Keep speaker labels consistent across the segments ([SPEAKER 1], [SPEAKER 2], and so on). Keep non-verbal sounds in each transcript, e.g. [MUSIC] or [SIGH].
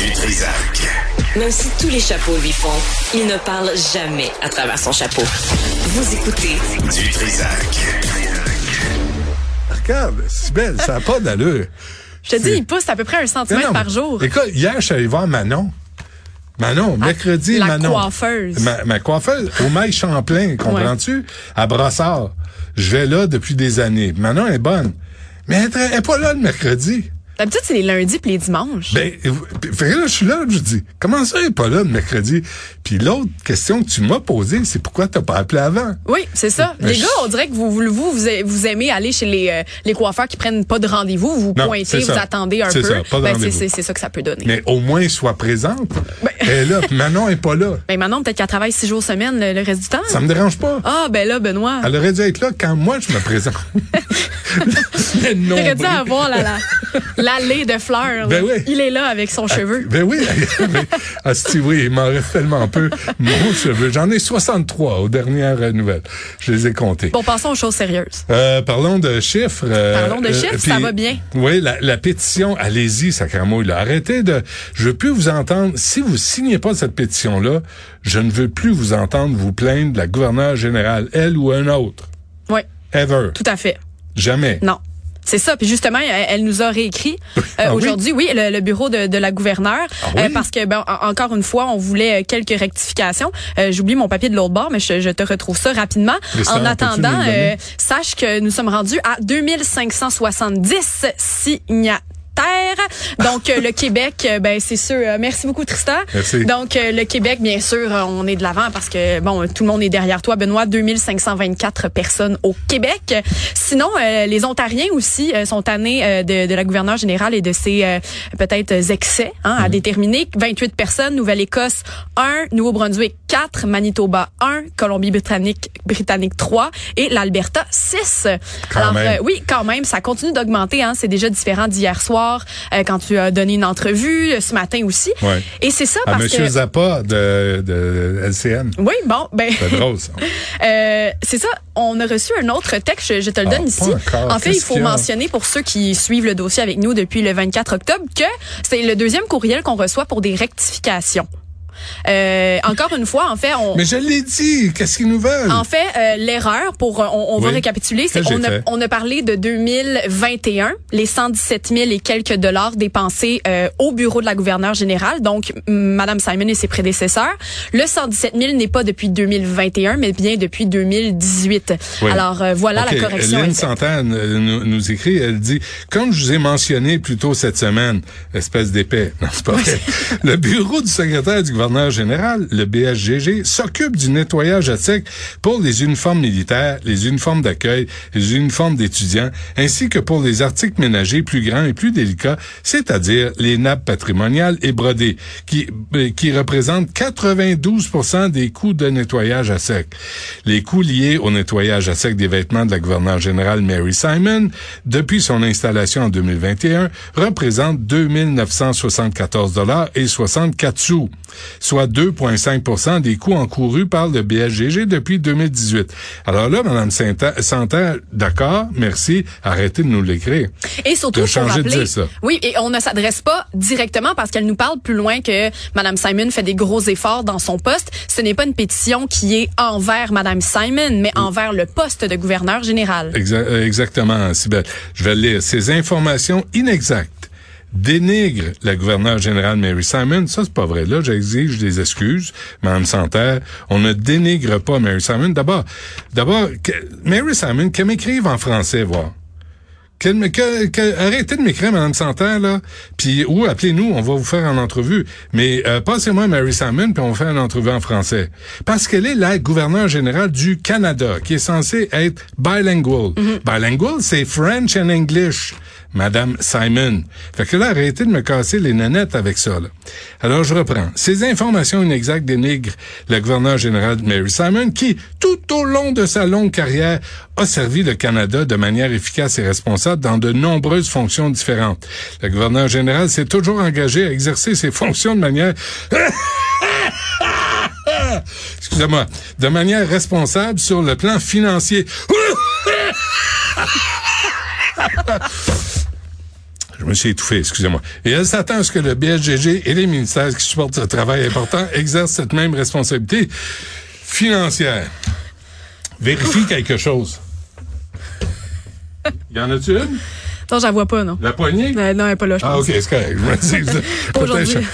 [SPEAKER 1] Du Trisac.
[SPEAKER 2] Même si tous les chapeaux lui font, il ne parle jamais à travers son chapeau. Vous écoutez
[SPEAKER 1] Du Trisac.
[SPEAKER 3] Regarde, c'est belle, ça n'a pas d'allure.
[SPEAKER 4] Je te dis, il pousse à peu près un centimètre
[SPEAKER 3] non,
[SPEAKER 4] par jour.
[SPEAKER 3] Écoute, hier, je suis allé voir Manon. Manon, mercredi,
[SPEAKER 4] la
[SPEAKER 3] Manon.
[SPEAKER 4] coiffeuse.
[SPEAKER 3] Ma, ma coiffeuse, au Mail Champlain, comprends-tu? À Brossard. Je vais là depuis des années. Manon est bonne. Mais elle elle est pas là le mercredi.
[SPEAKER 4] D'habitude, c'est les lundis puis les dimanches.
[SPEAKER 3] Ben, fait là, je suis là, je dis, comment ça, elle est pas là le mercredi? Puis l'autre question que tu m'as posée, c'est pourquoi t'as pas appelé avant?
[SPEAKER 4] oui, c'est ça. Les
[SPEAKER 3] je-
[SPEAKER 4] gars, on dirait que vous, vous, vous, aimez aller chez les, euh, les coiffeurs qui prennent pas de rendez-vous. Vous
[SPEAKER 3] Non,
[SPEAKER 4] pointez, vous attendez un
[SPEAKER 3] C'est
[SPEAKER 4] peu.
[SPEAKER 3] ça,
[SPEAKER 4] Ben, c'est-
[SPEAKER 3] rendez-vous.
[SPEAKER 4] c'est c'est ça que ça peut donner.
[SPEAKER 3] Mais au moins, sois présente.
[SPEAKER 4] Ben-
[SPEAKER 3] Elle est là, [LAUGHS] Manon est pas là.
[SPEAKER 4] Ben maintenant, peut-être qu'elle travaille six jours semaine le, le reste du temps.
[SPEAKER 3] Ça me dérange pas.
[SPEAKER 4] Ah, ben là, Benoît.
[SPEAKER 3] Elle aurait dû être là quand moi je me présente. [LAUGHS]
[SPEAKER 4] T'aurais dû avoir la, [LAUGHS] la, l'allée de fleurs.
[SPEAKER 3] Ben oui.
[SPEAKER 4] Il est là avec son cheveu.
[SPEAKER 3] Ben oui, [LAUGHS] mais, asti, oui, il m'en reste tellement peu. Mon cheveu, j'en ai 63 aux dernières euh, nouvelles. Je les ai comptés.
[SPEAKER 4] Bon, passons aux choses sérieuses.
[SPEAKER 3] Euh, parlons de chiffres. euh,
[SPEAKER 4] Parlons de chiffres, ça va bien.
[SPEAKER 3] Oui, la, la pétition, allez-y, sacramouille, là. Arrêtez de... Je veux plus vous entendre. Si vous signez pas cette pétition-là, je ne veux plus vous entendre vous plaindre de la gouverneure générale, elle ou un autre.
[SPEAKER 4] Oui,
[SPEAKER 3] Ever.
[SPEAKER 4] tout à fait.
[SPEAKER 3] Jamais.
[SPEAKER 4] Non. C'est ça. Puis justement, elle, elle nous a réécrit [LAUGHS] euh,
[SPEAKER 3] Ah oui?
[SPEAKER 4] aujourd'hui, oui, le, le bureau de, de la gouverneure,
[SPEAKER 3] Ah oui?
[SPEAKER 4] euh, parce que ben en- encore une fois, on voulait euh, quelques rectifications. Euh, J'oublie mon papier de l'autre bord, mais je, je te retrouve ça rapidement.
[SPEAKER 3] Ça,
[SPEAKER 4] en attendant, euh, sache que nous sommes rendus à 2570 Donc euh, le [LAUGHS] Québec, euh, ben c'est sûr. euh, merci beaucoup Tristan.
[SPEAKER 3] Merci.
[SPEAKER 4] Donc le Québec, bien sûr, on est de l'avant parce que bon, tout le monde est derrière toi, Benoît. 2524 personnes au Québec. Sinon, euh, les Ontariens aussi euh, sont tannés euh, de, de la gouverneure générale et de ses euh, peut-être excès hein,
[SPEAKER 3] Mhm.
[SPEAKER 4] à déterminer. 28 personnes. Nouvelle-Écosse 1, Nouveau-Brunswick 4, Manitoba 1, Colombie-Britannique Britannique 3 et l'Alberta 6.
[SPEAKER 3] Quand
[SPEAKER 4] Alors
[SPEAKER 3] même.
[SPEAKER 4] euh, oui, quand même, ça continue d'augmenter. Hein, c'est déjà différent d'hier soir euh, quand tu as donné une entrevue, euh, ce matin aussi.
[SPEAKER 3] Ouais.
[SPEAKER 4] Et c'est ça
[SPEAKER 3] À
[SPEAKER 4] parce
[SPEAKER 3] Monsieur
[SPEAKER 4] que
[SPEAKER 3] Zappa de, de LCN.
[SPEAKER 4] oui, bon, ben,
[SPEAKER 3] C'est drôle, ça. [LAUGHS]
[SPEAKER 4] euh, c'est ça. On a reçu un autre texte, je, je te le
[SPEAKER 3] Ah,
[SPEAKER 4] donne ici.
[SPEAKER 3] encore.
[SPEAKER 4] En fait, il faut
[SPEAKER 3] a?
[SPEAKER 4] mentionner pour ceux qui suivent le dossier avec nous depuis le 24 octobre que c'est le deuxième courriel qu'on reçoit pour des rectifications. Euh, encore une fois, en fait, on,
[SPEAKER 3] Mais je l'ai dit, qu'est-ce qu'ils nous veulent?
[SPEAKER 4] en fait, euh, l'erreur, pour euh, on, va récapituler, c'est on on a parlé de 2021, les 117 000 et quelques dollars dépensés euh, au bureau de la gouverneure générale, donc Madame Simon et ses prédécesseurs. Le 117 000 n'est pas depuis 2021, mais bien depuis 2018.
[SPEAKER 3] Oui.
[SPEAKER 4] Alors euh, voilà la correction. Faite.
[SPEAKER 3] Santane euh, nous, nous écrit, elle dit, comme je vous ai mentionné plus tôt cette semaine, espèce d'épais, non, c'est pas vrai, le bureau du secrétaire du gouverneur général, le BSGG, s'occupe du nettoyage à sec pour les uniformes militaires, les uniformes d'accueil, les uniformes d'étudiants, ainsi que pour les articles ménagers plus grands et plus délicats, c'est-à-dire les nappes patrimoniales et brodées, qui, euh, qui représentent 92% des coûts de nettoyage à sec. Les coûts liés au nettoyage à sec des vêtements de la gouverneure générale Mary Simon, depuis son installation en 2021, représentent 2 974 dollars et 64 sous, soit 2,5% des coûts encourus par le BSGG depuis 2018. Alors là, Mme Santerre, d'accord, merci, arrêtez de nous l'écrire.
[SPEAKER 4] Et surtout,
[SPEAKER 3] de changer de
[SPEAKER 4] rappeler,
[SPEAKER 3] dire ça.
[SPEAKER 4] oui, et on ne s'adresse pas directement parce qu'elle nous parle plus loin que Madame Simon fait des gros efforts dans son poste. Ce n'est pas une pétition qui est envers Madame Simon, mais envers le poste de gouverneur général.
[SPEAKER 3] Euh, exactement, Sybelle. Je vais le lire. Ces informations inexactes dénigrent la gouverneure générale Mary Simon. Ça, c'est pas vrai. Là, j'exige des excuses, Mme Santerre. On ne dénigre pas Mary Simon. D'abord, d'abord, Mary Simon, qu'elle m'écrive en français, voir. Que- que- arrêtez de m'écrire, Mme Santerre, là. Puis, ou appelez-nous, on va vous faire une entrevue. Mais euh, passez-moi Mary Simon, puis on va faire une entrevue en français. Parce qu'elle est la gouverneure générale du Canada, qui est censée être bilingual. Bilingual, c'est French and English. Madame Simon. Fait que là, arrêtez de me casser les nanettes avec ça. Alors, je reprends. Ces informations inexactes dénigrent la gouverneure générale Mary Simon, qui, tout au long de sa longue carrière, a servi le Canada de manière efficace et responsable dans de nombreuses fonctions différentes. La gouverneure générale s'est toujours engagée à exercer ses fonctions de manière... [LAUGHS] Excusez-moi. De manière responsable sur le plan financier. [LAUGHS] je me suis étouffé, excusez-moi. Et elle s'attend à ce que le BSGG et les ministères qui supportent ce travail important exercent cette même responsabilité financière. Vérifie quelque chose. Y en a-tu une?
[SPEAKER 4] Non, j'en vois pas, non.
[SPEAKER 3] La poignée?
[SPEAKER 4] Euh, non, elle est pas là, je
[SPEAKER 3] Ah. OK, c'est correct. Je me dis, [LAUGHS]
[SPEAKER 4] aujourd'hui. [LAUGHS]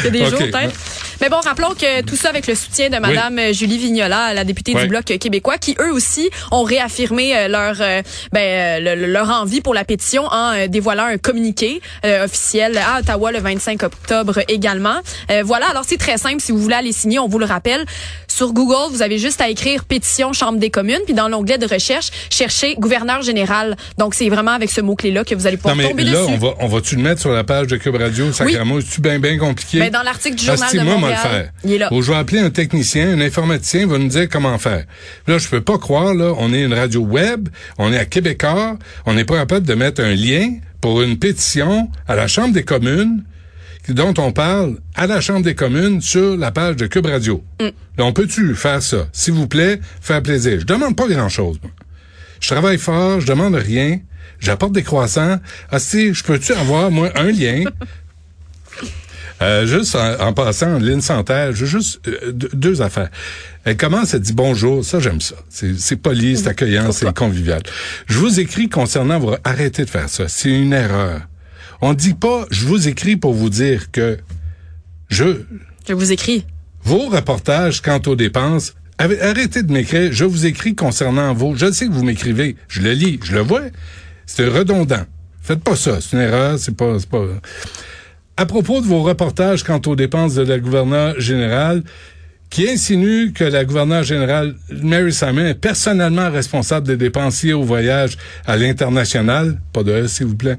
[SPEAKER 4] Il y a des
[SPEAKER 3] Ok,
[SPEAKER 4] jours, peut-être. Mais bon, rappelons que tout ça avec le soutien de Madame euh, Julie Vignola, la députée du Bloc québécois, qui eux aussi ont réaffirmé euh, leur euh, ben, le- le- leur envie pour la pétition en dévoilant un communiqué euh, officiel à Ottawa le 25 octobre également. Euh, voilà, alors c'est très simple. Si vous voulez aller signer, on vous le rappelle. Sur Google, vous avez juste à écrire pétition Chambre des communes, puis dans l'onglet de recherche, cherchez gouverneur général. Donc c'est vraiment avec ce mot-clé-là que vous allez
[SPEAKER 3] Non,
[SPEAKER 4] pouvoir
[SPEAKER 3] mais
[SPEAKER 4] tomber
[SPEAKER 3] là,
[SPEAKER 4] dessus.
[SPEAKER 3] on va, on va-tu le mettre sur la page de Cube Radio, Sacrament? C'est-tu bien, bien compliqué?
[SPEAKER 4] Ben, dans l'article du Journal
[SPEAKER 3] Asti,
[SPEAKER 4] de Montréal,
[SPEAKER 3] moi, le faire?
[SPEAKER 4] il est là.
[SPEAKER 3] Bon, je vais appeler un technicien, un informaticien, il va nous dire comment faire. Là, je peux pas croire, là, on est une radio web, on est à Québécois, on n'est pas capable de mettre un lien pour une pétition à la Chambre des communes dont on parle à la Chambre des communes sur la page de Cube Radio.
[SPEAKER 4] Mm.
[SPEAKER 3] Là, on peut-tu faire ça? S'il vous plaît, faire plaisir. Je demande pas grand-chose. Je travaille fort, je demande rien, j'apporte des croissants. Ah, si, je peux-tu avoir, moi, un lien? Euh, juste en, en passant, Lynn Santerre, juste euh, deux, deux affaires. Elle commence, elle dit bonjour, ça j'aime ça. C'est poli, c'est accueillant, c'est convivial. Je vous écris concernant vous arrêtez de faire ça. C'est une erreur. On dit pas je vous écris pour vous dire que je
[SPEAKER 4] Je vous écris.
[SPEAKER 3] vos reportages quant aux dépenses, arrêtez de m'écrire. Je vous écris concernant vos. Je sais que vous m'écrivez. Je le lis. Je le vois. C'est redondant. Faites pas ça. C'est une erreur. C'est pas, c'est pas. À propos de vos reportages quant aux dépenses de la gouverneure générale, qui insinue que la gouverneure générale Mary Simon est personnellement responsable des dépenses liées au voyage à l'international, pas de E, s'il vous plaît,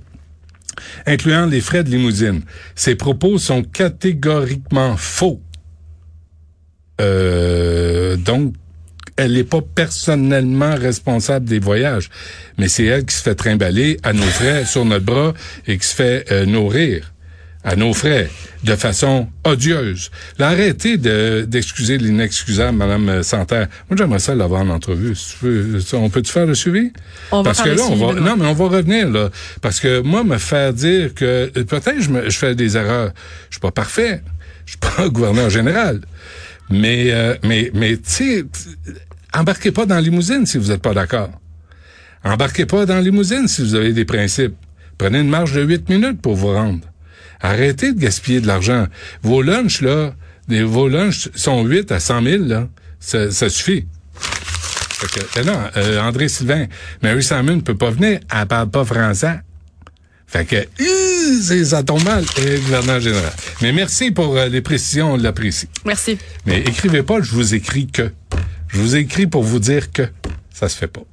[SPEAKER 3] incluant les frais de limousine. Ces propos sont catégoriquement faux. Euh, donc, elle n'est pas personnellement responsable des voyages, mais c'est elle qui se fait trimballer à nos frais sur notre bras et qui se fait euh, nourrir à nos frais de façon odieuse. Là, arrêtez de, d'excuser l'inexcusable, Madame Santerre. Moi, j'aimerais ça l'avoir en entrevue. Si tu veux, on peut-tu faire le suivi?
[SPEAKER 4] On va
[SPEAKER 3] Parce que là, on va, non, mais on va revenir, là. Parce que moi, me faire dire que, peut-être je, me- je fais des erreurs. Je suis pas parfait. Je suis pas [LAUGHS] gouverneur général. Mais, euh, mais, mais, tu embarquez pas dans la limousine si vous êtes pas d'accord. Embarquez pas dans la limousine si vous avez des principes. Prenez une marche de 8 minutes pour vous rendre. Arrêtez de gaspiller de l'argent. Vos lunchs, là, des, vos lunchs sont 8 à 100 000, là. Ça, ça suffit. Fait que, ben non, euh, André Sylvain, Mary Simon ne peut pas venir, elle parle pas français. Fait que, euh, ça tombe mal, et gouverneur général. Mais merci pour euh, les précisions, on l'apprécie.
[SPEAKER 4] Merci.
[SPEAKER 3] Mais écrivez pas, je vous écris que. Je vous écris pour vous dire que ça se fait pas.